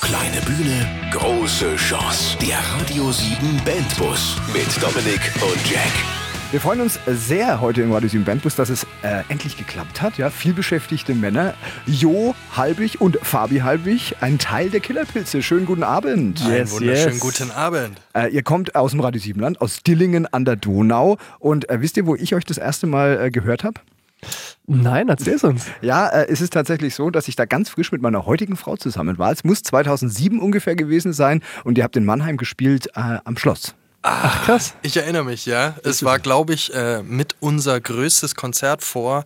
Kleine Bühne, große Chance. Der Radio 7 Bandbus mit Dominik und Jack. Wir freuen uns sehr heute im Radio 7 Bandbus, dass es äh, endlich geklappt hat. Ja, vielbeschäftigte Männer. Jo Halbig und Fabi Halbig, ein Teil der Killerpilze. Schönen guten Abend. Einen wunderschönen guten Abend. Äh, ihr kommt aus dem Radio 7 Land, aus Dillingen an der Donau. Und äh, wisst ihr, wo ich euch das erste Mal äh, gehört habe? Nein, erzähl's uns. Ja, äh, es ist tatsächlich so, dass ich da ganz frisch mit meiner heutigen Frau zusammen war. Es muss 2007 ungefähr gewesen sein und ihr habt in Mannheim gespielt äh, am Schloss. Ach, krass. Ich erinnere mich, ja. Es war, glaube ich, äh, mit unser größtes Konzert vor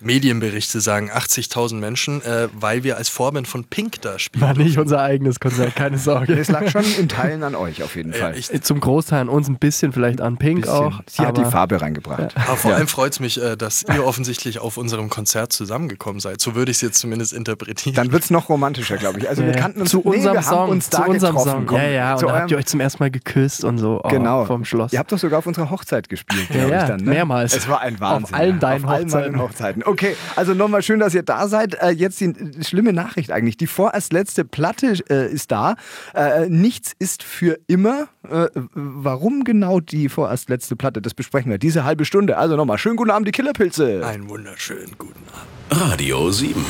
Medienberichte sagen 80.000 Menschen, äh, weil wir als Vorband von Pink da spielen. War nicht unser eigenes Konzert, keine Sorge. Es lag schon in Teilen an euch auf jeden Fall. Äh, Zum Großteil an uns, ein bisschen vielleicht an Pink bisschen. auch. Sie hat die Farbe reingebracht. Ja. Aber vor allem freut es mich, äh, dass ihr offensichtlich auf unserem Konzert zusammengekommen seid. So würde ich es jetzt zumindest interpretieren. Dann wird es noch romantischer, glaube ich. Also wir kannten uns zu unserem nee, Song, uns zu da unserem getroffen. Song. Ja, ja, und da habt ihr euch zum ersten Mal geküsst und so oh, Genau. vom Schloss. Ihr habt doch sogar auf unserer Hochzeit gespielt, Ja, glaube ja, ich dann. Ne? mehrmals. Es war ein Wahnsinn. Auf allen ja. deinen auf allen Hochzeiten. meinen Hochzeiten. Okay, also nochmal schön, dass ihr da seid. Äh, jetzt die, schlimme Nachricht eigentlich. Die vorerst letzte Platte äh, ist da. Äh, nichts ist für immer. Äh, warum genau die vorerst letzte Platte? Das besprechen wir diese halbe Stunde. Also nochmal schönen guten Abend, die Killerpilze. Einen wunderschönen guten Abend. Radio 7.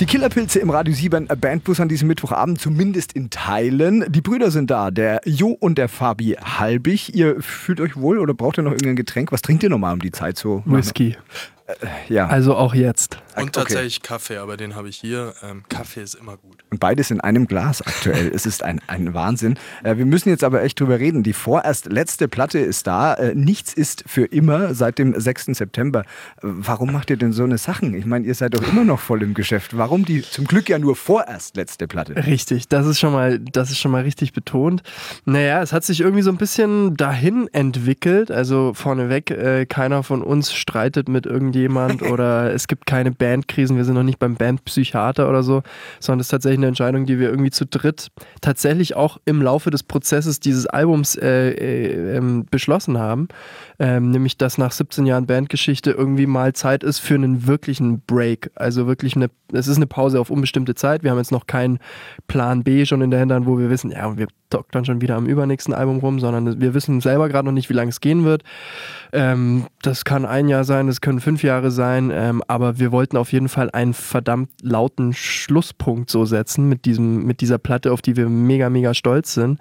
Die Killerpilze im Radio 7 Bandbus an diesem Mittwochabend, zumindest in Teilen. Die Brüder sind da, der Jo und der Fabi Halbig. Ihr fühlt euch wohl oder braucht ihr noch irgendein Getränk? Was trinkt ihr nochmal um die Zeit so? Whisky. Ja. Also auch jetzt. Und Okay. tatsächlich Kaffee, aber den habe ich hier. Ähm, Kaffee ist immer gut. Und beides in einem Glas aktuell. es ist ein, ein Wahnsinn. Äh, wir müssen jetzt aber echt drüber reden. Die vorerst letzte Platte ist da. Äh, nichts ist für immer seit dem 6. September. Äh, warum macht ihr denn so eine Sachen? Ich meine, ihr seid doch immer noch voll im Geschäft. Warum die zum Glück ja nur vorerst letzte Platte? Richtig, das ist schon mal, das ist schon mal richtig betont. Naja, es hat sich irgendwie so ein bisschen dahin entwickelt. Also vorneweg, äh, keiner von uns streitet mit irgendjemand oder es gibt keine Bandkrisen. Wir sind noch nicht beim Bandpsychiater oder so, sondern es ist tatsächlich eine Entscheidung, die wir irgendwie zu dritt tatsächlich auch im Laufe des Prozesses dieses Albums äh, äh, ähm, beschlossen haben. Ähm, nämlich, dass nach 17 Jahren Bandgeschichte irgendwie mal Zeit ist für einen wirklichen Break. Also wirklich eine, es ist eine Pause auf unbestimmte Zeit. Wir haben jetzt noch keinen Plan B schon in der Hinterhand, wo wir wissen, ja, wir doktern schon wieder am übernächsten Album rum, sondern wir wissen selber gerade noch nicht, wie lange es gehen wird. Ähm, das kann ein Jahr sein, das können fünf Jahre sein, ähm, aber wir wollten auf jeden Fall einen verdammt lauten Schlusspunkt so setzen mit, diesem, mit dieser Platte, auf die wir mega, mega stolz sind.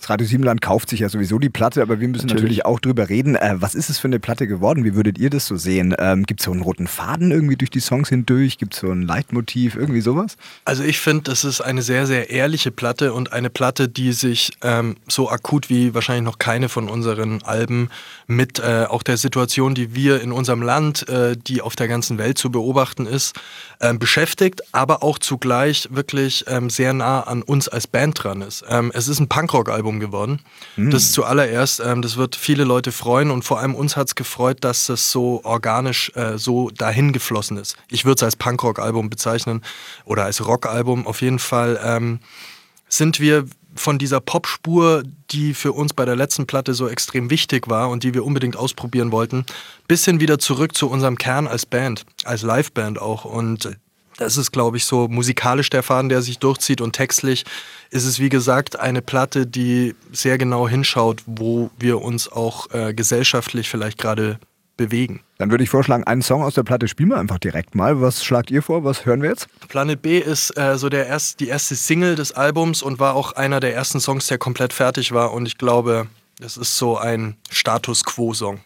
Das Radio Siebenland kauft sich ja sowieso die Platte, aber wir müssen natürlich, Natürlich. auch drüber reden. Äh, was ist es für eine Platte geworden? Wie würdet ihr das so sehen? Ähm, Gibt es so einen roten Faden irgendwie durch die Songs hindurch? Gibt es so ein Leitmotiv? Irgendwie sowas? Also ich finde, das ist eine sehr, sehr ehrliche Platte und eine Platte, die sich ähm, so akut wie wahrscheinlich noch keine von unseren Alben mit äh, auch der Situation, die wir in unserem Land, äh, die auf der ganzen Welt zu beobachten ist, ähm, beschäftigt, aber auch zugleich wirklich ähm, sehr nah an uns als Band dran ist. Ähm, es ist ein Punkrock-Album geworden. Das zuallererst, ähm, das wird viele Leute freuen und vor allem uns hat es gefreut, dass das so organisch äh, so dahin geflossen ist. Ich würde es als Punkrock-Album bezeichnen oder als Rock-Album. Auf jeden Fall ähm, sind wir von dieser Popspur, die für uns bei der letzten Platte so extrem wichtig war und die wir unbedingt ausprobieren wollten, bisschen wieder zurück zu unserem Kern als Band, als Liveband auch. Und das ist, glaube ich, so musikalisch der Faden, der sich durchzieht und textlich ist es, wie gesagt, eine Platte, die sehr genau hinschaut, wo wir uns auch äh, gesellschaftlich vielleicht gerade bewegen. Dann würde ich vorschlagen, einen Song aus der Platte spielen wir einfach direkt mal. Was schlagt ihr vor? Was hören wir jetzt? Planet B ist äh, so der erst, die erste Single des Albums und war auch einer der ersten Songs, der komplett fertig war. Und ich glaube, das ist so ein Status Quo-Song.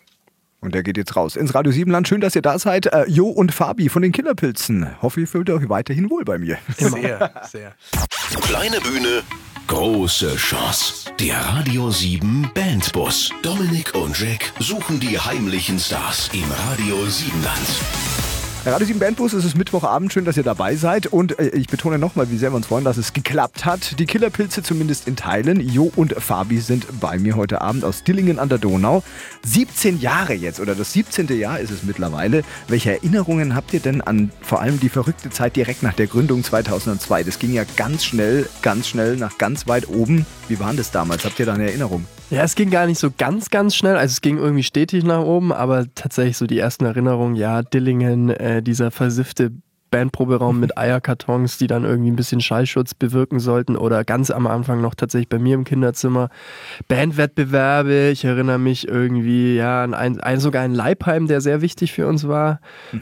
Und der geht jetzt raus ins Radio Siebenland. Schön, dass ihr da seid. Äh, jo und Fabi von den Killerpilzen. Hoffe, ihr fühlt euch weiterhin wohl bei mir. Sehr, sehr. Kleine Bühne, große Chance. Der Radio 7 Bandbus. Dominik und Jack suchen die heimlichen Stars im Radio 7-Land. Radio 7 Bandbus, es ist Mittwochabend. Schön, dass ihr dabei seid. Und äh, ich betone nochmal, wie sehr wir uns freuen, dass es geklappt hat. Die Killerpilze zumindest in Teilen. Jo und Fabi sind bei mir heute Abend aus Dillingen an der Donau. 17 Jahre jetzt, oder das 17. Jahr ist es mittlerweile. Welche Erinnerungen habt ihr denn an vor allem die verrückte Zeit direkt nach der Gründung 2002? Das ging ja ganz schnell, ganz schnell nach ganz weit oben. Wie war das damals? Habt ihr da eine Erinnerung? Ja, es ging gar nicht so ganz, ganz schnell. Also es ging irgendwie stetig nach oben, aber tatsächlich so die ersten Erinnerungen, ja, Dillingen, äh, dieser versiffte Bandproberaum mit Eierkartons, die dann irgendwie ein bisschen Schallschutz bewirken sollten oder ganz am Anfang noch tatsächlich bei mir im Kinderzimmer Bandwettbewerbe. Ich erinnere mich irgendwie ja an ein, ein sogar ein Leibheim, der sehr wichtig für uns war.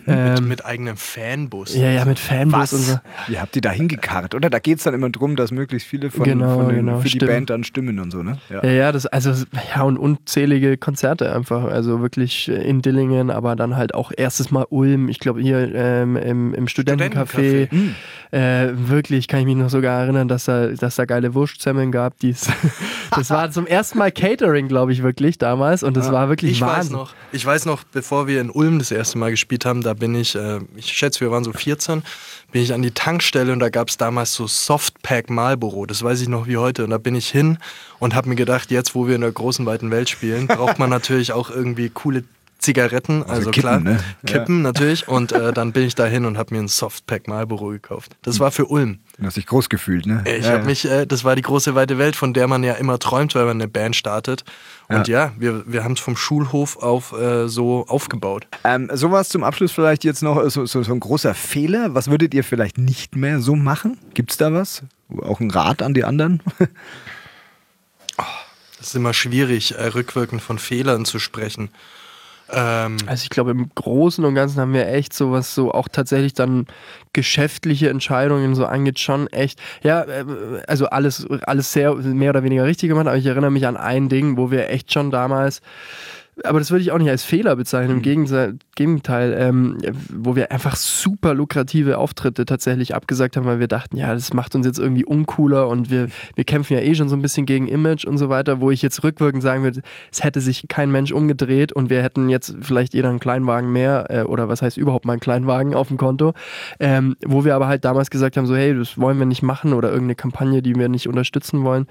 Ähm, mit, mit, eigenem Fanbus. Ja, ja, mit Fanbus Was? und so. Wie habt ihr da hingekarrt, oder? Da geht es dann immer darum, dass möglichst viele von, Genau, von den, genau, für die stimmt. Band dann stimmen und so, ne? Ja, ja, das, also, ja, und unzählige Konzerte einfach. Also wirklich in Dillingen, aber dann halt auch erstes Mal Ulm. Ich glaube, hier ähm, im, im Studentencafé. Studentencafé. Äh, wirklich kann ich mich noch sogar erinnern, dass da, dass da geile Wurstsemmeln gab. Die's, das war zum ersten Mal Catering, glaube ich, wirklich damals. Und das war wirklich Ich Wahnsinn. weiß noch, ich weiß noch, bevor wir in Ulm das erste Mal gespielt haben, da bin ich, äh, ich schätze, wir waren so 14, bin ich an die Tankstelle und da gab es damals so Softpack Marlboro, das weiß ich noch wie heute. Und da bin ich hin und habe mir gedacht, jetzt, wo wir in der großen, weiten Welt spielen, braucht man natürlich auch irgendwie coole Zigaretten, also, Kippen, klar, ne? Kippen natürlich. Und äh, dann bin ich da hin und habe mir ein Softpack Marlboro gekauft. Das war für Ulm. Du hast dich groß gefühlt, ne? Ich Ja, habe ja. mich, äh, das war die große weite Welt, von der man ja immer träumt, weil man eine Band startet. Und ja, wir, wir haben es vom Schulhof auf äh, so aufgebaut. Ähm, sowas zum Abschluss vielleicht jetzt noch, so, so, so ein großer Fehler. Was würdet ihr vielleicht nicht mehr so machen? Gibt's da was? Auch ein Rat an die anderen? Es ist immer schwierig, äh, rückwirkend von Fehlern zu sprechen. Ähm, Also ich glaube, im Großen und Ganzen haben wir echt sowas, so auch tatsächlich dann geschäftliche Entscheidungen so angeht, schon echt, ja, äh, also alles, alles sehr, mehr oder weniger richtig gemacht, aber ich erinnere mich an ein Ding, wo wir echt schon damals, aber das würde ich auch nicht als Fehler bezeichnen, im Gegenteil, Gegenteil ähm, wo wir einfach super lukrative Auftritte tatsächlich abgesagt haben, weil wir dachten, ja, das macht uns jetzt irgendwie uncooler und wir, wir kämpfen ja eh schon so ein bisschen gegen Image und so weiter, wo ich jetzt rückwirkend sagen würde, es hätte sich kein Mensch umgedreht und wir hätten jetzt vielleicht jeder einen Kleinwagen mehr äh, oder was heißt überhaupt mal einen Kleinwagen auf dem Konto, ähm, wo wir aber halt damals gesagt haben, so hey, das wollen wir nicht machen oder irgendeine Kampagne, die wir nicht unterstützen wollen.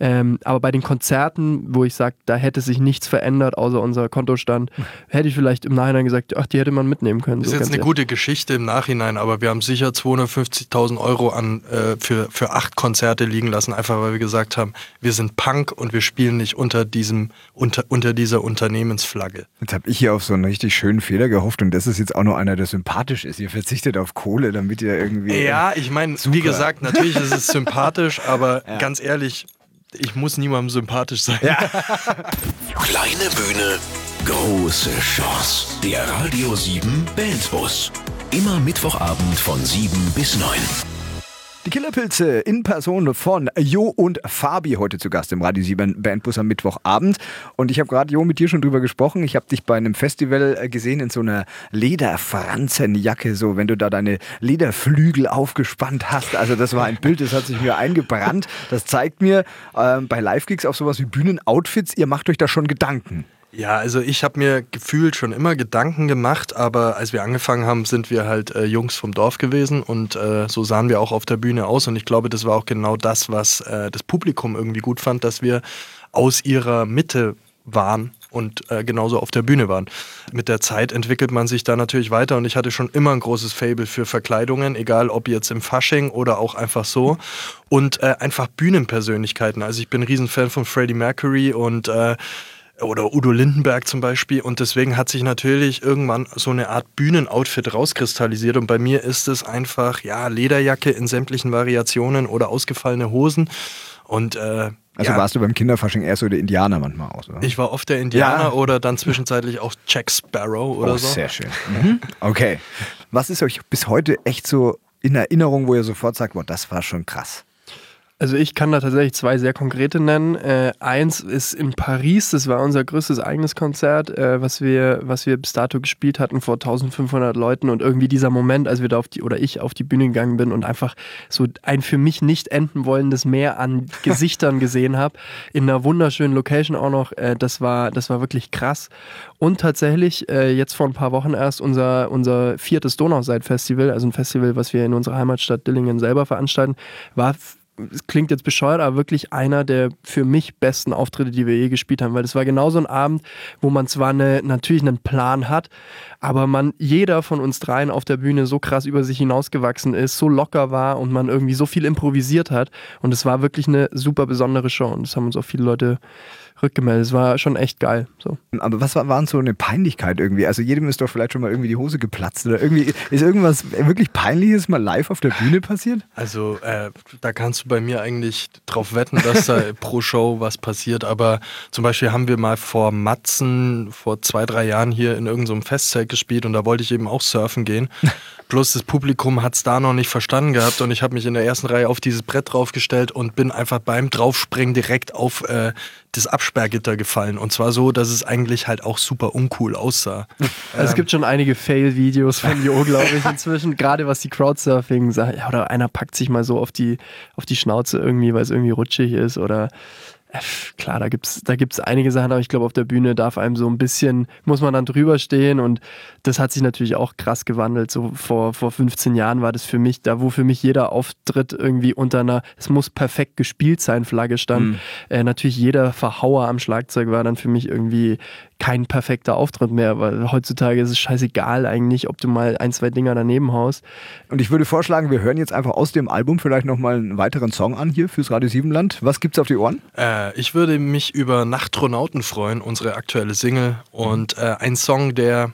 Ähm, aber bei den Konzerten, wo ich sage, da hätte sich nichts verändert, außer unser Kontostand, hätte ich vielleicht im Nachhinein gesagt, ach, die hätte man mitnehmen können. Das ist so jetzt eine ehrlich. gute Geschichte im Nachhinein, aber wir haben sicher 250.000 Euro an, äh, für, für acht Konzerte liegen lassen, einfach weil wir gesagt haben, wir sind Punk und wir spielen nicht unter, diesem, unter, unter dieser Unternehmensflagge. Jetzt habe ich hier auf so einen richtig schönen Fehler gehofft und das ist jetzt auch noch einer, der sympathisch ist. Ihr verzichtet auf Kohle, damit ihr irgendwie. Ja, ich meine, wie gesagt, natürlich ist es sympathisch, aber ganz ehrlich, ich muss niemandem sympathisch sein. Kleine Bühne, große Chance. Der Radio 7 Bandbus. Immer Mittwochabend von 7 bis 9. Die Killerpilze in Person von Jo und Fabi heute zu Gast im Radio 7 Bandbus am Mittwochabend. Und ich habe gerade, Jo, mit dir schon drüber gesprochen. Ich habe dich bei einem Festival äh, gesehen in so einer Lederfranzenjacke, so wenn du da deine Lederflügel aufgespannt hast. Also das war ein Bild, das hat sich mir eingebrannt. Das zeigt mir ähm, bei Live-Gigs auf sowas wie Bühnenoutfits, ihr macht euch da schon Gedanken. Ja, also ich habe mir gefühlt schon immer Gedanken gemacht, aber als wir angefangen haben, sind wir halt äh, Jungs vom Dorf gewesen und äh, so sahen wir auch auf der Bühne aus und ich glaube, das war auch genau das, was äh, das Publikum irgendwie gut fand, dass wir aus ihrer Mitte waren und äh, genauso auf der Bühne waren. Mit der Zeit entwickelt man sich da natürlich weiter und ich hatte schon immer ein großes Fable für Verkleidungen, egal ob jetzt im Fasching oder auch einfach so und äh, einfach Bühnenpersönlichkeiten. Also ich bin ein Riesenfan von Freddie Mercury und äh, oder Udo Lindenberg zum Beispiel. Und deswegen hat sich natürlich irgendwann so eine Art Bühnenoutfit rauskristallisiert. Und bei mir ist es einfach, ja, Lederjacke in sämtlichen Variationen oder ausgefallene Hosen. Und äh, Also ja, warst du beim Kinderfasching eher so der Indianer manchmal aus, oder? ich war oft der Indianer Ja. oder dann zwischenzeitlich auch Jack Sparrow oder oh, so. sehr schön. Mhm. Okay. Was ist euch bis heute echt so in Erinnerung, wo ihr sofort sagt, boah, das war schon krass? Also ich kann da tatsächlich zwei sehr konkrete nennen. Äh, eins ist in Paris, das war unser größtes eigenes Konzert, äh, was, wir, was wir bis dato gespielt hatten vor 1500 Leuten und irgendwie dieser Moment, als wir da auf die, oder ich auf die Bühne gegangen bin und einfach so ein für mich nicht enden wollendes Meer an Gesichtern gesehen habe, in einer wunderschönen Location auch noch, äh, das, war, das war wirklich krass. Und tatsächlich äh, jetzt vor ein paar Wochen erst unser, unser viertes Donauseid-Festival, also ein Festival, was wir in unserer Heimatstadt Dillingen selber veranstalten, war es klingt jetzt bescheuert, aber wirklich einer der für mich besten Auftritte, die wir je gespielt haben, weil das war genau so ein Abend, wo man zwar eine, natürlich einen Plan hat, aber man, jeder von uns dreien auf der Bühne so krass über sich hinausgewachsen ist, so locker war und man irgendwie so viel improvisiert hat. Und es war wirklich eine super besondere Show. Und das haben uns auch viele Leute rückgemeldet. Es war schon echt geil. So. Aber was war, waren so eine Peinlichkeit irgendwie? Also jedem ist doch vielleicht schon mal irgendwie die Hose geplatzt oder irgendwie ist irgendwas wirklich Peinliches mal live auf der Bühne passiert? Also äh, da kannst du bei mir eigentlich drauf wetten, dass da pro Show was passiert. Aber zum Beispiel haben wir mal vor Matzen vor zwei, drei Jahren hier in irgendeinem so Festzelt gespielt und da wollte ich eben auch surfen gehen. Bloß das Publikum hat es da noch nicht verstanden gehabt und ich habe mich in der ersten Reihe auf dieses Brett draufgestellt und bin einfach beim Draufspringen direkt auf äh, das Absperrgitter gefallen. Und zwar so, dass es eigentlich halt auch super uncool aussah. Also es gibt schon einige Fail-Videos von Jo, glaube ich, inzwischen. Gerade was die Crowdsurfing sagt. Ja, oder einer packt sich mal so auf die, auf die Schnauze irgendwie, weil es irgendwie rutschig ist. Oder klar, da gibt es da gibt's einige Sachen, aber ich glaube, auf der Bühne darf einem so ein bisschen, muss man dann drüber stehen und das hat sich natürlich auch krass gewandelt. So vor, vor 15 Jahren war das für mich, da wo für mich jeder Auftritt irgendwie unter einer, es muss perfekt gespielt sein, Flagge stand. Mhm. Äh, natürlich jeder Verhauer am Schlagzeug war dann für mich irgendwie kein perfekter Auftritt mehr, weil heutzutage ist es scheißegal eigentlich, ob du mal ein, zwei Dinger daneben haust. Und ich würde vorschlagen, wir hören jetzt einfach aus dem Album vielleicht nochmal einen weiteren Song an hier fürs Radio Siebenland. Was gibt's auf die Ohren? Äh, ich würde mich über Nachtronauten freuen, unsere aktuelle Single und äh, ein Song, der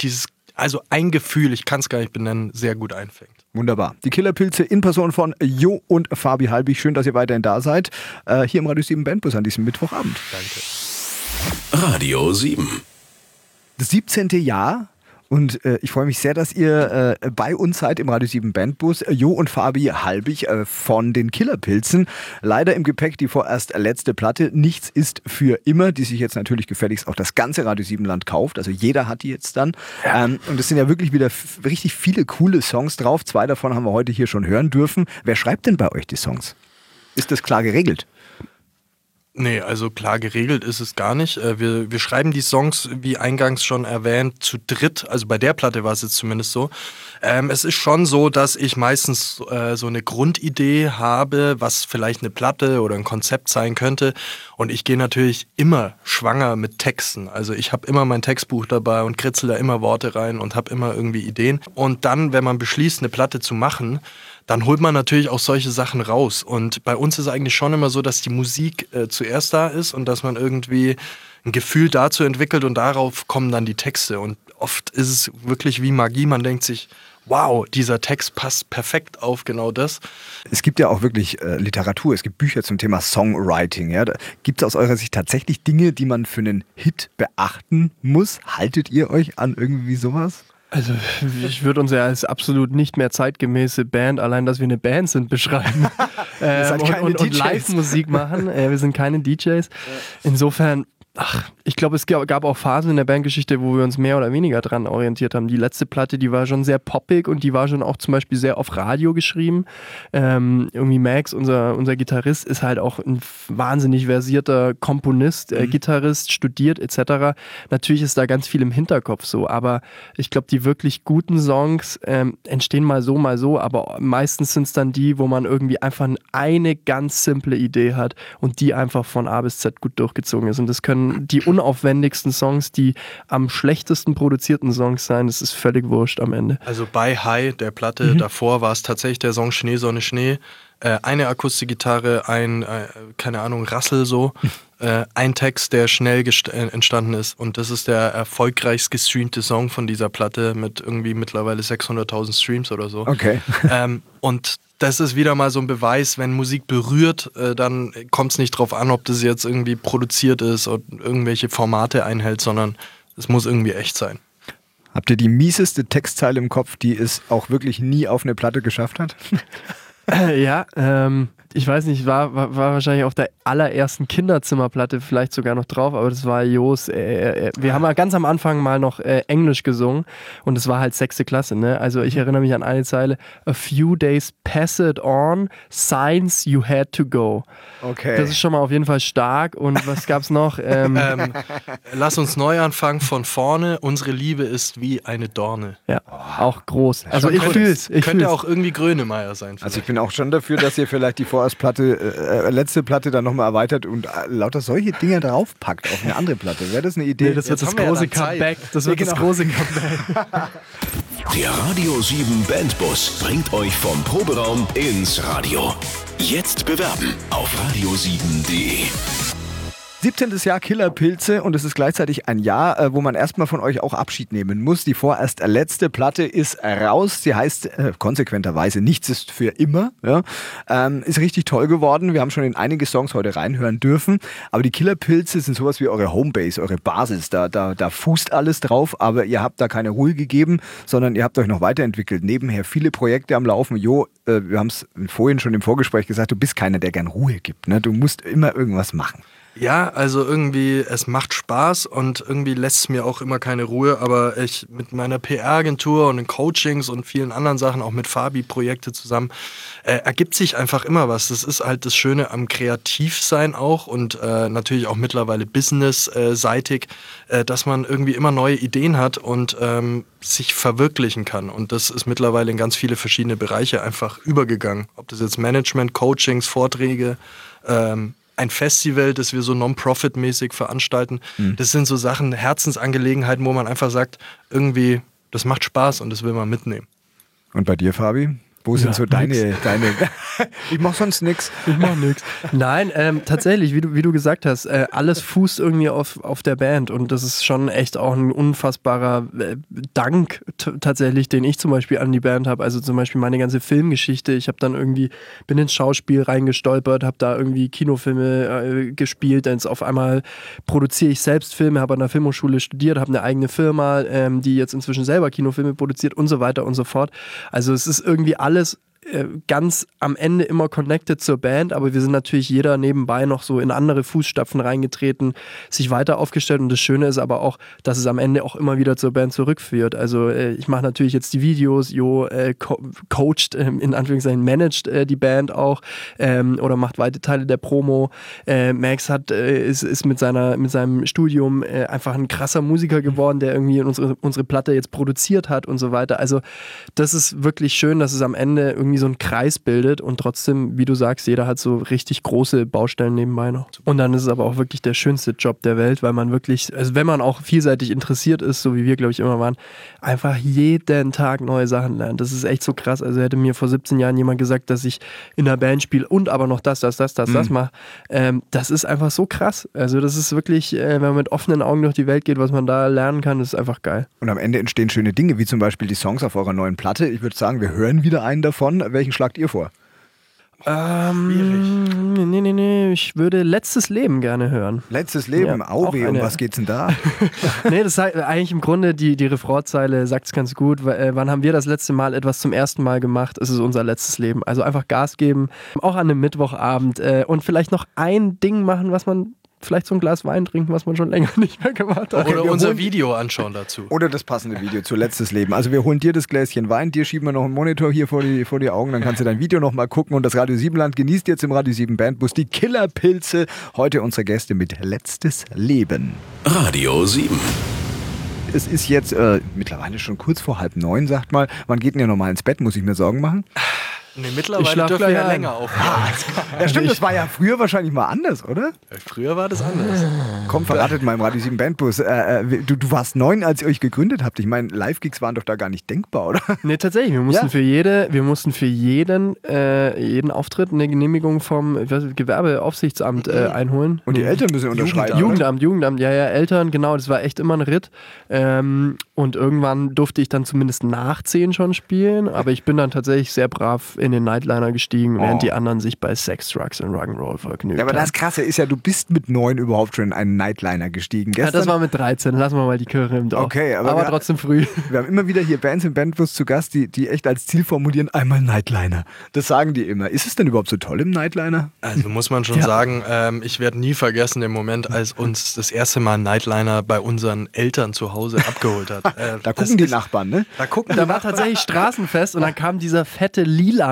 dieses, also ein Gefühl, ich kann es gar nicht benennen, sehr gut einfängt. Wunderbar. Die Killerpilze in Person von Jo und Fabi Halbig. Schön, dass ihr weiterhin da seid. Äh, hier im Radio 7 Bandbus an diesem Mittwochabend. Danke. Radio 7. Das 17. Jahr und äh, ich freue mich sehr, dass ihr äh, bei uns seid im Radio 7 Bandbus. Jo und Fabi Halbig äh, von den Killerpilzen. Leider im Gepäck die vorerst letzte Platte. Nichts ist für immer, die sich jetzt natürlich gefälligst auch das ganze Radio 7 Land kauft. Also jeder hat die jetzt dann. Ja. Ähm, und es sind ja wirklich wieder richtig viele coole Songs drauf. Zwei davon haben wir heute hier schon hören dürfen. Wer schreibt denn bei euch die Songs? Ist das klar geregelt? Nee, also klar geregelt ist es gar nicht. Äh, wir, wir schreiben die Songs, wie eingangs schon erwähnt, zu dritt. Also bei der Platte war es jetzt zumindest so. Ähm, es ist schon so, dass ich meistens äh, so eine Grundidee habe, was vielleicht eine Platte oder ein Konzept sein könnte. Und ich gehe natürlich immer schwanger mit Texten. Also ich habe immer mein Textbuch dabei und kritzel da immer Worte rein und habe immer irgendwie Ideen. Und dann, wenn man beschließt, eine Platte zu machen, dann holt man natürlich auch solche Sachen raus. Und bei uns ist es eigentlich schon immer so, dass die Musik äh, zuerst da ist und dass man irgendwie ein Gefühl dazu entwickelt und darauf kommen dann die Texte. Und oft ist es wirklich wie Magie. Man denkt sich, wow, dieser Text passt perfekt auf genau das. Es gibt ja auch wirklich äh, Literatur, es gibt Bücher zum Thema Songwriting. Ja? Gibt es aus eurer Sicht tatsächlich Dinge, die man für einen Hit beachten muss? Haltet ihr euch an irgendwie sowas? Also ich würde uns ja als absolut nicht mehr zeitgemäße Band, allein dass wir eine Band sind, beschreiben. ähm, und, und, und Live-Musik machen. Äh, wir sind keine DJs. Insofern Ach, ich glaube, es gab auch Phasen in der Bandgeschichte, wo wir uns mehr oder weniger dran orientiert haben. Die letzte Platte, die war schon sehr poppig und die war schon auch zum Beispiel sehr auf Radio geschrieben. Ähm, irgendwie Max, unser, unser Gitarrist, ist halt auch ein wahnsinnig versierter Komponist, äh, mhm. Gitarrist, studiert etc. Natürlich ist da ganz viel im Hinterkopf so, aber ich glaube, die wirklich guten Songs ähm, entstehen mal so, mal so, aber meistens sind es dann die, wo man irgendwie einfach eine ganz simple Idee hat und die einfach von A bis Z gut durchgezogen ist. Und das können die unaufwendigsten Songs, die am schlechtesten produzierten Songs sein. Das ist völlig wurscht am Ende. Also bei High, der Platte mhm. davor, war es tatsächlich der Song Schnee, Sonne, Schnee. Äh, eine Akustikgitarre, ein, äh, keine Ahnung, Rassel so. äh, ein Text, der schnell äh, entstanden ist. Und das ist der erfolgreichst gestreamte Song von dieser Platte mit irgendwie mittlerweile 600.000 Streams oder so. Okay. Ähm, und das ist wieder mal so ein Beweis, wenn Musik berührt, äh, dann kommt es nicht darauf an, ob das jetzt irgendwie produziert ist und irgendwelche Formate einhält, sondern es muss irgendwie echt sein. Habt ihr die mieseste Textzeile im Kopf, die es auch wirklich nie auf eine Platte geschafft hat? ja, ähm, ich weiß nicht, war, war, war, wahrscheinlich auf der allerersten Kinderzimmerplatte vielleicht sogar noch drauf, aber das war Jos. Äh, äh, äh wir haben ja ganz am Anfang mal noch äh, Englisch gesungen und es war halt sechste Klasse, ne? Also ich erinnere mich an eine Zeile: A few days pass it on, signs you had to go. Okay. Das ist schon mal auf jeden Fall stark. Und was gab's noch? Ähm, ähm, lass uns neu anfangen von vorne. Unsere Liebe ist wie eine Dorne. Ja, auch groß. Also ich fühl's. Ich könnte fühl's. auch irgendwie Grönemeyer sein. Vielleicht. Also ich bin auch schon dafür, dass ihr vielleicht die vor vorerst Platte, äh, letzte Platte dann nochmal erweitert und äh, lauter solche Dinge draufpackt auf eine andere Platte. Wäre das eine Idee? Nee, das wird das große ja Comeback. Das wird genau. das große Comeback. Der Radio 7 Bandbus bringt euch vom Proberaum ins Radio. Jetzt bewerben auf radio7.de. 17. Jahr Killerpilze und es ist gleichzeitig ein Jahr, äh, wo man erstmal von euch auch Abschied nehmen muss. Die vorerst letzte Platte ist raus. Sie heißt äh, konsequenterweise Nichts ist für immer. Ja. Ähm, ist richtig toll geworden. Wir haben schon in einige Songs heute reinhören dürfen. Aber die Killerpilze sind sowas wie eure Homebase, eure Basis. Da, da, da fußt alles drauf, aber ihr habt da keine Ruhe gegeben, sondern ihr habt euch noch weiterentwickelt. Nebenher viele Projekte am Laufen. Jo, äh, wir haben es vorhin schon im Vorgespräch gesagt, du bist keiner, der gern Ruhe gibt. Ne? Du musst immer irgendwas machen. Ja, also irgendwie, es macht Spaß und irgendwie lässt es mir auch immer keine Ruhe, aber ich mit meiner PR-Agentur und den Coachings und vielen anderen Sachen, auch mit Fabi-Projekte zusammen, äh, ergibt sich einfach immer was. Das ist halt das Schöne am Kreativsein auch und äh, natürlich auch mittlerweile business-seitig, äh, dass man irgendwie immer neue Ideen hat und ähm, sich verwirklichen kann. Und das ist mittlerweile in ganz viele verschiedene Bereiche einfach übergegangen. Ob das jetzt Management, Coachings, Vorträge, ähm, ein Festival, das wir so non-profit-mäßig veranstalten. Mhm. Das sind so Sachen, Herzensangelegenheiten, wo man einfach sagt, irgendwie, das macht Spaß und das will man mitnehmen. Und bei dir, Fabi? Wo sind ja, so deine, deine. ich mach sonst nichts. Ich mach nichts. Nein, ähm, tatsächlich, wie du, wie du gesagt hast, äh, alles fußt irgendwie auf, auf der Band und das ist schon echt auch ein unfassbarer äh, Dank tatsächlich, den ich zum Beispiel an die Band habe. Also zum Beispiel meine ganze Filmgeschichte. Ich habe dann irgendwie, bin ins Schauspiel reingestolpert, habe da irgendwie Kinofilme äh, gespielt, dann auf einmal produziere ich selbst Filme, habe an der Filmhochschule studiert, habe eine eigene Firma, ähm, die jetzt inzwischen selber Kinofilme produziert und so weiter und so fort. Also es ist irgendwie alles alles ganz am Ende immer connected zur Band, aber wir sind natürlich jeder nebenbei noch so in andere Fußstapfen reingetreten, sich weiter aufgestellt und das Schöne ist aber auch, dass es am Ende auch immer wieder zur Band zurückführt. Also äh, ich mache natürlich jetzt die Videos, Jo äh, co coacht, äh, in Anführungszeichen managt äh, die Band auch ähm, oder macht weite Teile der Promo. Äh, Max hat, ist, ist mit, seiner, mit seinem Studium einfach ein krasser Musiker geworden, der irgendwie unsere, unsere Platte jetzt produziert hat und so weiter. Also das ist wirklich schön, dass es am Ende irgendwie irgendwie so einen Kreis bildet und trotzdem, wie du sagst, jeder hat so richtig große Baustellen nebenbei noch. Und dann ist es aber auch wirklich der schönste Job der Welt, weil man wirklich, also wenn man auch vielseitig interessiert ist, so wie wir, glaube ich, immer waren, einfach jeden Tag neue Sachen lernt. Das ist echt so krass. Also hätte mir vor 17 Jahren jemand gesagt, dass ich in der Band spiele und aber noch das, das, das, das, mhm. das mache. Ähm, das ist einfach so krass. Also das ist wirklich, äh, wenn man mit offenen Augen durch die Welt geht, was man da lernen kann, ist einfach geil. Und am Ende entstehen schöne Dinge, wie zum Beispiel die Songs auf eurer neuen Platte. Ich würde sagen, wir hören wieder einen davon welchen schlagt ihr vor? Ähm, nee, nee, nee, ich würde Letztes Leben gerne hören. Letztes Leben? Ja, Auwe, um was geht's denn da? nee, das ist eigentlich im Grunde die, die Refrainzeile sagt es ganz gut. Äh, wann haben wir das letzte Mal etwas zum ersten Mal gemacht? Es ist unser letztes Leben. Also einfach Gas geben, auch an einem Mittwochabend äh, und vielleicht noch ein Ding machen, was man vielleicht so ein Glas Wein trinken, was man schon länger nicht mehr gemacht hat. Oder unser Video anschauen dazu. Oder das passende Video zu Letztes Leben. Also wir holen dir das Gläschen Wein, dir schieben wir noch einen Monitor hier vor die, vor die Augen, dann kannst du dein Video nochmal gucken und das Radio 7 Land genießt jetzt im Radio 7 Bandbus die Killerpilze. Heute unsere Gäste mit Letztes Leben. Radio 7 es ist jetzt äh, mittlerweile schon kurz vor halb neun, sagt mal. Wann geht denn ja normal ins Bett? Muss ich mir Sorgen machen? Nee, mittlerweile dürfen wir ja länger aufnehmen. ja, stimmt, das war ja früher wahrscheinlich mal anders, oder? Früher war das anders. Komm, verratet mal im Radio 7 Bandbus. Äh, äh du, du warst neun, als ihr euch gegründet habt. Ich meine, Live-Gigs waren doch da gar nicht denkbar, oder? Nee, tatsächlich. Wir mussten ja. für jede, wir mussten für jeden, äh, jeden Auftritt eine Genehmigung vom weiß, Gewerbeaufsichtsamt äh, einholen. Und die Eltern müssen unterschreiben. Jugendamt, Jugendamt, ja, ja, Eltern, genau. Das war echt immer ein Ritt. Ähm, und irgendwann durfte ich dann zumindest nach zehn schon spielen, aber ich bin dann tatsächlich sehr brav in den Nightliner gestiegen, oh. während die anderen sich bei Sex, Drugs und Rock'n'Roll vergnügt ja, aber das Krasse ist ja, du bist mit neun überhaupt schon in einen Nightliner gestiegen. Gestern, ja, das war mit 13. Lassen wir mal die Kirche im Dorf. Okay, aber, aber wir, trotzdem früh. Wir haben immer wieder hier Bands im Bandbus zu Gast, die, die echt als Ziel formulieren, einmal Nightliner. Das sagen die immer. Ist es denn überhaupt so toll im Nightliner? Also muss man schon ja. sagen, ähm, ich werde nie vergessen den Moment, als uns das erste Mal Nightliner bei unseren Eltern zu Hause abgeholt hat. Äh, da gucken die ist, Nachbarn, ne? Da gucken Da war tatsächlich Straßenfest und dann kam dieser fette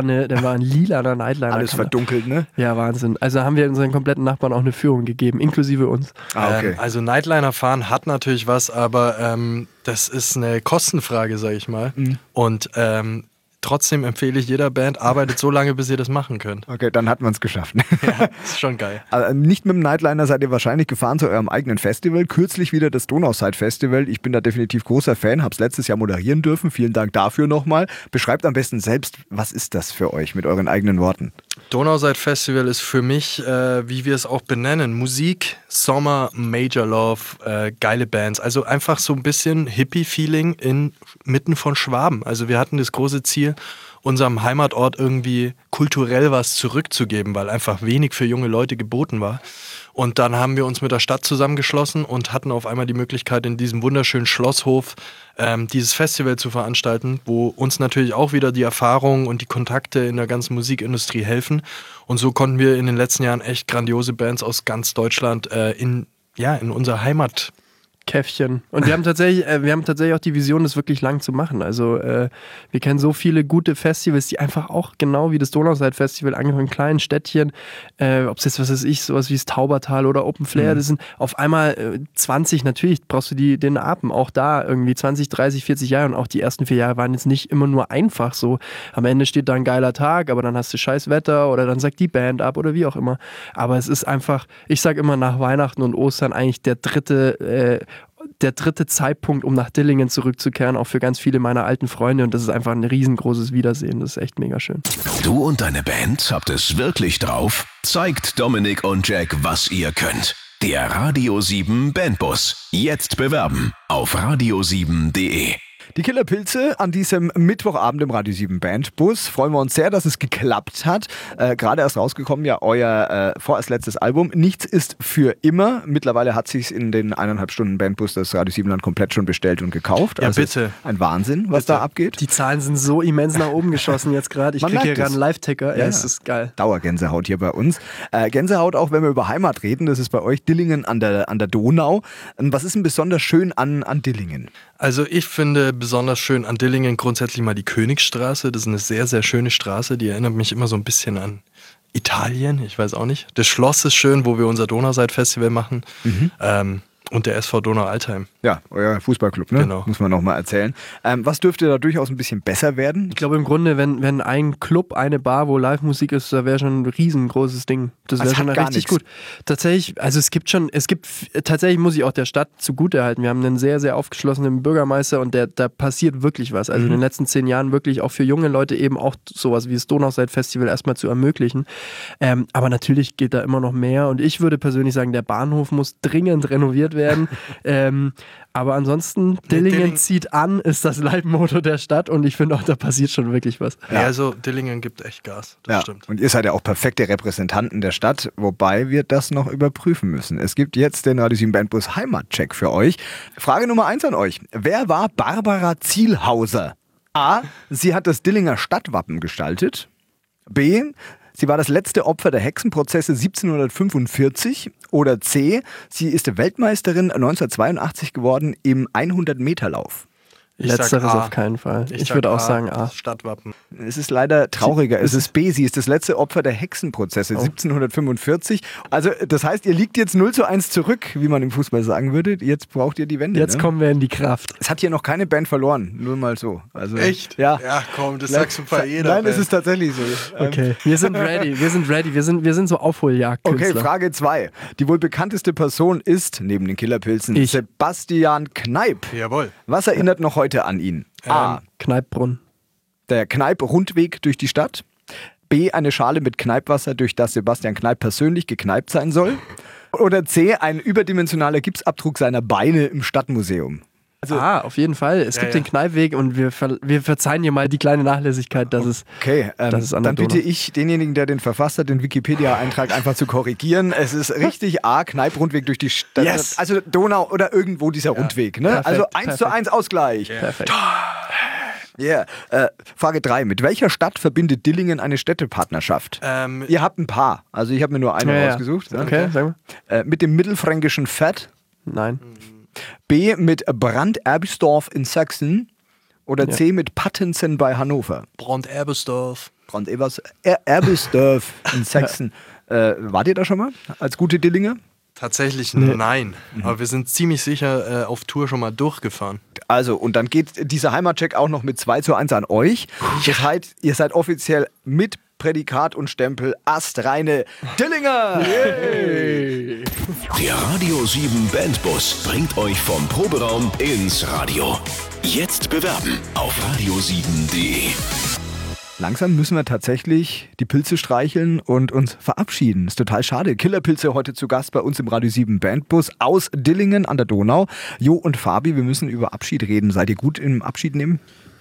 Lilane, der war ein lilaner Nightliner. Alles verdunkelt, ne? Ja, Wahnsinn. Also haben wir unseren kompletten Nachbarn auch eine Führung gegeben, inklusive uns. Ah, okay. Ähm, also Nightliner fahren hat natürlich was, aber ähm, das ist eine Kostenfrage, sag ich mal. Mhm. Und ähm, trotzdem empfehle ich jeder Band, arbeitet so lange, bis ihr das machen könnt. Okay, dann hat man es geschafft. Ja, ist schon geil. Also nicht mit dem Nightliner seid ihr wahrscheinlich gefahren zu eurem eigenen Festival. Kürzlich wieder das Donauside Festival. Ich bin da definitiv großer Fan, hab's letztes Jahr moderieren dürfen. Vielen Dank dafür nochmal. Beschreibt am besten selbst, was ist das für euch mit euren eigenen Worten? Donauside Festival ist für mich, äh, wie wir es auch benennen, Musik, Sommer, Major Love, äh, geile Bands. Also einfach so ein bisschen Hippie-Feeling inmitten von Schwaben. Also wir hatten das große Ziel, unserem Heimatort irgendwie kulturell was zurückzugeben, weil einfach wenig für junge Leute geboten war. Und dann haben wir uns mit der Stadt zusammengeschlossen und hatten auf einmal die Möglichkeit, in diesem wunderschönen Schlosshof ähm, dieses Festival zu veranstalten, wo uns natürlich auch wieder die Erfahrungen und die Kontakte in der ganzen Musikindustrie helfen. Und so konnten wir in den letzten Jahren echt grandiose Bands aus ganz Deutschland äh, in, ja, in unser Heimat Käffchen. Und wir haben tatsächlich, äh, wir haben tatsächlich auch die Vision, das wirklich lang zu machen. Also äh, wir kennen so viele gute Festivals, die einfach auch genau wie das Donauside-Festival angefangen in kleinen Städtchen, äh, ob es jetzt was weiß ich, sowas wie das Taubertal oder Open Flair, mhm. das sind auf einmal äh, 20, natürlich brauchst du die, den Atem, auch da irgendwie 20, 30, 40 Jahre und auch die ersten vier Jahre waren jetzt nicht immer nur einfach so. Am Ende steht da ein geiler Tag, aber dann hast du scheiß Wetter oder dann sagt die Band ab oder wie auch immer. Aber es ist einfach, ich sag immer nach Weihnachten und Ostern eigentlich der dritte äh, der dritte Zeitpunkt, um nach Dillingen zurückzukehren, auch für ganz viele meiner alten Freunde. Und das ist einfach ein riesengroßes Wiedersehen. Das ist echt mega schön. Du und deine Band habt es wirklich drauf? Zeigt Dominik und Jack, was ihr könnt. Der Radio 7 Bandbus. Jetzt bewerben auf radio7.de. Die Killerpilze an diesem Mittwochabend im Radio 7 Bandbus. Freuen wir uns sehr, dass es geklappt hat. Äh, Gerade erst rausgekommen, ja, euer äh, vorerst letztes Album. Nichts ist für immer. Mittlerweile hat sich in den eineinhalb Stunden Bandbus das Radio 7 Land komplett schon bestellt und gekauft. Ja, also bitte. Ein Wahnsinn, was bitte. da abgeht. Die Zahlen sind so immens nach oben geschossen jetzt gerade. Ich kriege hier gerade einen Live-Ticker. Ja, es ist geil. Dauergänsehaut hier bei uns. Äh, Gänsehaut auch, wenn wir über Heimat reden. Das ist bei euch Dillingen an der, an der Donau. Was ist denn besonders schön an, an Dillingen? Also ich finde besonders schön an Dillingen grundsätzlich mal die Königsstraße. Das ist eine sehr, sehr schöne Straße. Die erinnert mich immer so ein bisschen an Italien. Ich weiß auch nicht. Das Schloss ist schön, wo wir unser Donauseid-Festival machen. Mhm. Ähm, und der SV Donau-Altheim. Ja, euer Fußballclub, ne? Genau. Muss man nochmal erzählen. Ähm, was dürfte da durchaus ein bisschen besser werden? Ich glaube im Grunde, wenn, wenn ein Club, eine Bar, wo Live-Musik ist, da wäre schon ein riesengroßes Ding. Das wäre schon richtig nix. gut. Tatsächlich, also es gibt schon, es gibt, tatsächlich muss ich auch der Stadt zugutehalten. Wir haben einen sehr, sehr aufgeschlossenen Bürgermeister und der, da passiert wirklich was. Also mhm. in den letzten zehn Jahren wirklich auch für junge Leute eben auch sowas wie das Donauseid-Festival erstmal zu ermöglichen. Ähm, aber natürlich geht da immer noch mehr und ich würde persönlich sagen, der Bahnhof muss dringend renoviert werden werden. ähm, aber ansonsten, Dillingen, Dillingen zieht an, ist das Leitmotto der Stadt und ich finde auch, da passiert schon wirklich was. Ja, also Dillingen gibt echt Gas, das ja. stimmt. Und ihr seid ja auch perfekte Repräsentanten der Stadt, wobei wir das noch überprüfen müssen. Es gibt jetzt den Radio 7 Bandbus Heimatcheck für euch. Frage Nummer eins an euch. Wer war Barbara Zielhauser? A. Sie hat das Dillinger Stadtwappen gestaltet. B. Sie war das letzte Opfer der Hexenprozesse 1745. Oder C. Sie ist Weltmeisterin 1982 geworden im 100-Meter-Lauf. Ich Letzteres auf keinen Fall. Ich, ich würde auch sagen A. Stadtwappen. Es ist leider trauriger. Es ist B. Sie ist das letzte Opfer der Hexenprozesse oh. 1745. Also, das heißt, ihr liegt jetzt 0 zu 1 zurück, wie man im Fußball sagen würde. Jetzt braucht ihr die Wende. Jetzt ne? kommen wir in die Kraft. Es hat hier noch keine Band verloren. Nur mal so. Also, Echt? Ja. Ja, komm, das sagst du bei jeder. Nein, es ist tatsächlich so. Okay, wir sind ready. Wir sind ready. Wir sind, wir sind so Aufholjagd. Okay, Frage 2. Die wohl bekannteste Person ist, neben den Killerpilzen, ich. Sebastian Kneip. Jawohl. Was erinnert noch heute an ihn? A. Ähm, Kneippbrunnen. Der Kneipp-Rundweg durch die Stadt. B. Eine Schale mit Kneippwasser, durch das Sebastian Kneipp persönlich gekneipt sein soll. Oder C. Ein überdimensionaler Gipsabdruck seiner Beine im Stadtmuseum. Also, ah, auf jeden Fall. Es ja, gibt ja. den Kneippweg und wir, ver wir verzeihen dir mal die kleine Nachlässigkeit, dass es. Okay, ähm, dass es dann bitte ich denjenigen, der den verfasst hat, den Wikipedia-Eintrag einfach zu korrigieren. Es ist richtig A, Kneipp-Rundweg durch die Stadt. Yes. Also Donau oder irgendwo dieser ja. Rundweg. Ne? Perfekt, also 1 zu 1 Ausgleich. Yeah. Perfekt. Yeah. Äh, Frage 3. Mit welcher Stadt verbindet Dillingen eine Städtepartnerschaft? Ähm, Ihr habt ein paar. Also ich habe mir nur eine ja, rausgesucht. Okay, sag mal. Äh, mit dem mittelfränkischen Fett? Nein. B mit Brand-Erbisdorf in Sachsen oder ja. C mit Pattensen bei Hannover? Brand-Erbisdorf. Brand-Erbisdorf in Sachsen. äh, wart ihr da schon mal als gute Dillinge? Tatsächlich nein. Aber wir sind ziemlich sicher äh, auf Tour schon mal durchgefahren. Also, und dann geht dieser Heimatcheck auch noch mit 2 zu 1 an euch. Das heißt, ihr seid offiziell mit Prädikat und Stempel astreine Dillinger. Der Radio 7 Bandbus bringt euch vom Proberaum ins Radio. Jetzt bewerben auf radio7.de. Langsam müssen wir tatsächlich die Pilze streicheln und uns verabschieden. Ist total schade. Killerpilze heute zu Gast bei uns im Radio 7 Bandbus aus Dillingen an der Donau. Jo und Fabi, wir müssen über Abschied reden. Seid ihr gut im Abschied nehmen?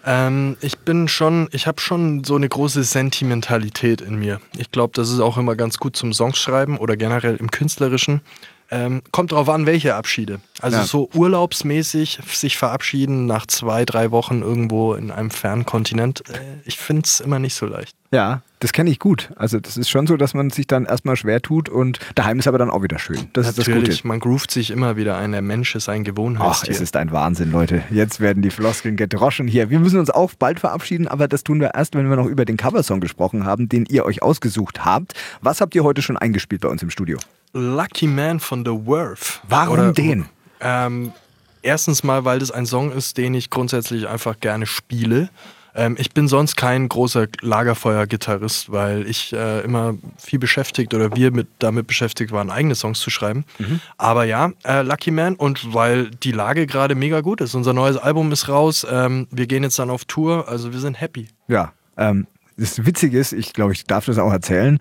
Ähm, ich bin schon, ich habe schon so eine große Sentimentalität in mir. Ich glaube, das ist auch immer ganz gut zum Songschreiben oder generell im Künstlerischen. Ähm, kommt drauf an, welche Abschiede. Also Ja. so urlaubsmäßig sich verabschieden nach zwei, drei Wochen irgendwo in einem fernen Kontinent. Äh, ich finde es immer nicht so leicht. Ja, das kenne ich gut. Also das ist schon so, dass man sich dann erstmal schwer tut und daheim ist aber dann auch wieder schön. Das ist das Natürlich, Gute. man groovt sich immer wieder ein. Der Mensch ist ein Ach, Gewohnheitstier. es ist ein Wahnsinn, Leute. Jetzt werden die Floskeln gedroschen hier. Wir müssen uns auch bald verabschieden, aber das tun wir erst, wenn wir noch über den Coversong gesprochen haben, den ihr euch ausgesucht habt. Was habt ihr heute schon eingespielt bei uns im Studio? Lucky Man von The Worth. Warum den? Ähm, erstens mal, weil das ein Song ist, den ich grundsätzlich einfach gerne spiele. Ähm, ich bin sonst kein großer Lagerfeuer-Gitarrist, weil ich äh, immer viel beschäftigt oder wir mit, damit beschäftigt waren, eigene Songs zu schreiben. Mhm. Aber ja, äh, Lucky Man und weil die Lage gerade mega gut ist. Unser neues Album ist raus. Ähm, wir gehen jetzt dann auf Tour. Also wir sind happy. Ja, ähm, das Witzige ist, ich glaube, ich darf das auch erzählen,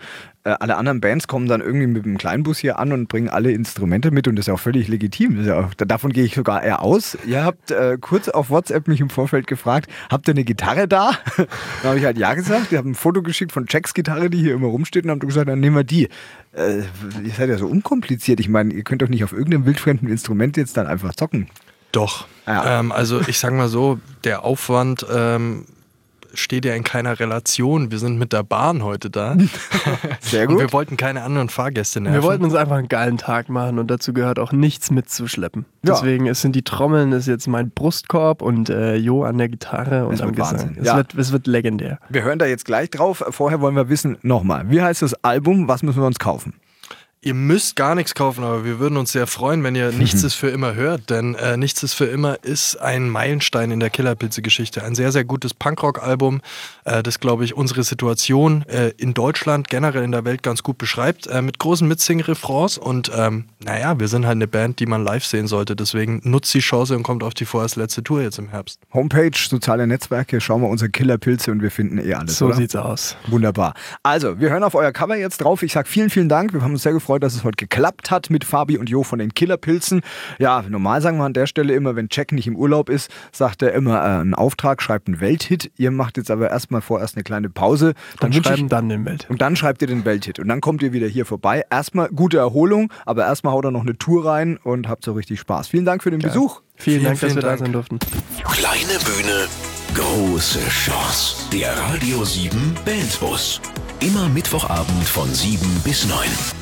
äh, alle anderen Bands kommen dann irgendwie mit dem Kleinbus hier an und bringen alle Instrumente mit und das ist ja auch völlig legitim. Ja auch, da- davon gehe ich sogar eher aus. Ihr habt äh, kurz auf WhatsApp mich im Vorfeld gefragt, habt ihr eine Gitarre da? dann habe ich halt ja gesagt. Ihr habt ein Foto geschickt von Jacks Gitarre, die hier immer rumsteht und habt gesagt, dann nehmen wir die. Äh, ihr seid ja so unkompliziert. Ich meine, ihr könnt doch nicht auf irgendeinem wildfremden Instrument jetzt dann einfach zocken. Doch. Ja. Ähm, also ich sag mal so, der Aufwand ähm, steht ja in keiner Relation. Wir sind mit der Bahn heute da. Sehr Und gut. wir wollten keine anderen Fahrgäste nerven. Wir wollten uns einfach einen geilen Tag machen und dazu gehört auch nichts mitzuschleppen. Ja. Deswegen es sind die Trommeln, ist jetzt mein Brustkorb und äh, Jo an der Gitarre und am Gesang. Wahnsinn. Es, Ja. wird, es wird legendär. Wir hören da jetzt gleich drauf. Vorher wollen wir wissen, nochmal, wie heißt das Album? Was müssen wir uns kaufen? Ihr müsst gar nichts kaufen, aber wir würden uns sehr freuen, wenn ihr Nichts ist für immer hört, denn äh, Nichts ist für immer ist ein Meilenstein in der Killerpilze-Geschichte. Ein sehr, sehr gutes Punkrock-Album, äh, das, glaube ich, unsere Situation äh, in Deutschland, generell in der Welt ganz gut beschreibt, äh, mit großen Mitsing-Refrains und ähm, naja, wir sind halt eine Band, die man live sehen sollte, deswegen nutzt die Chance und kommt auf die vorerst letzte Tour jetzt im Herbst. Homepage, soziale Netzwerke, schauen wir unsere Killerpilze und wir finden eh alles. So oder? sieht's aus. Wunderbar. Also, wir hören auf euer Cover jetzt drauf. Ich sage vielen, vielen Dank. Wir haben uns sehr gefreut, dass es heute geklappt hat mit Fabi und Jo von den Killerpilzen. Ja, normal sagen wir an der Stelle immer, wenn Jack nicht im Urlaub ist, sagt er immer äh, einen Auftrag, schreibt einen Welthit. Ihr macht jetzt aber erstmal vorerst eine kleine Pause. Dann wünsch schreiben ich, dann den Welt. und dann schreibt ihr den Welthit. Und dann kommt ihr wieder hier vorbei. Erstmal gute Erholung, aber erstmal haut er noch eine Tour rein und habt so richtig Spaß. Vielen Dank für den Besuch. Vielen, Vielen, Dank, dass vielen wir da sein durften. Kleine Bühne, große Chance. Der Radio 7 Bandbus. Immer Mittwochabend von 7 bis 9.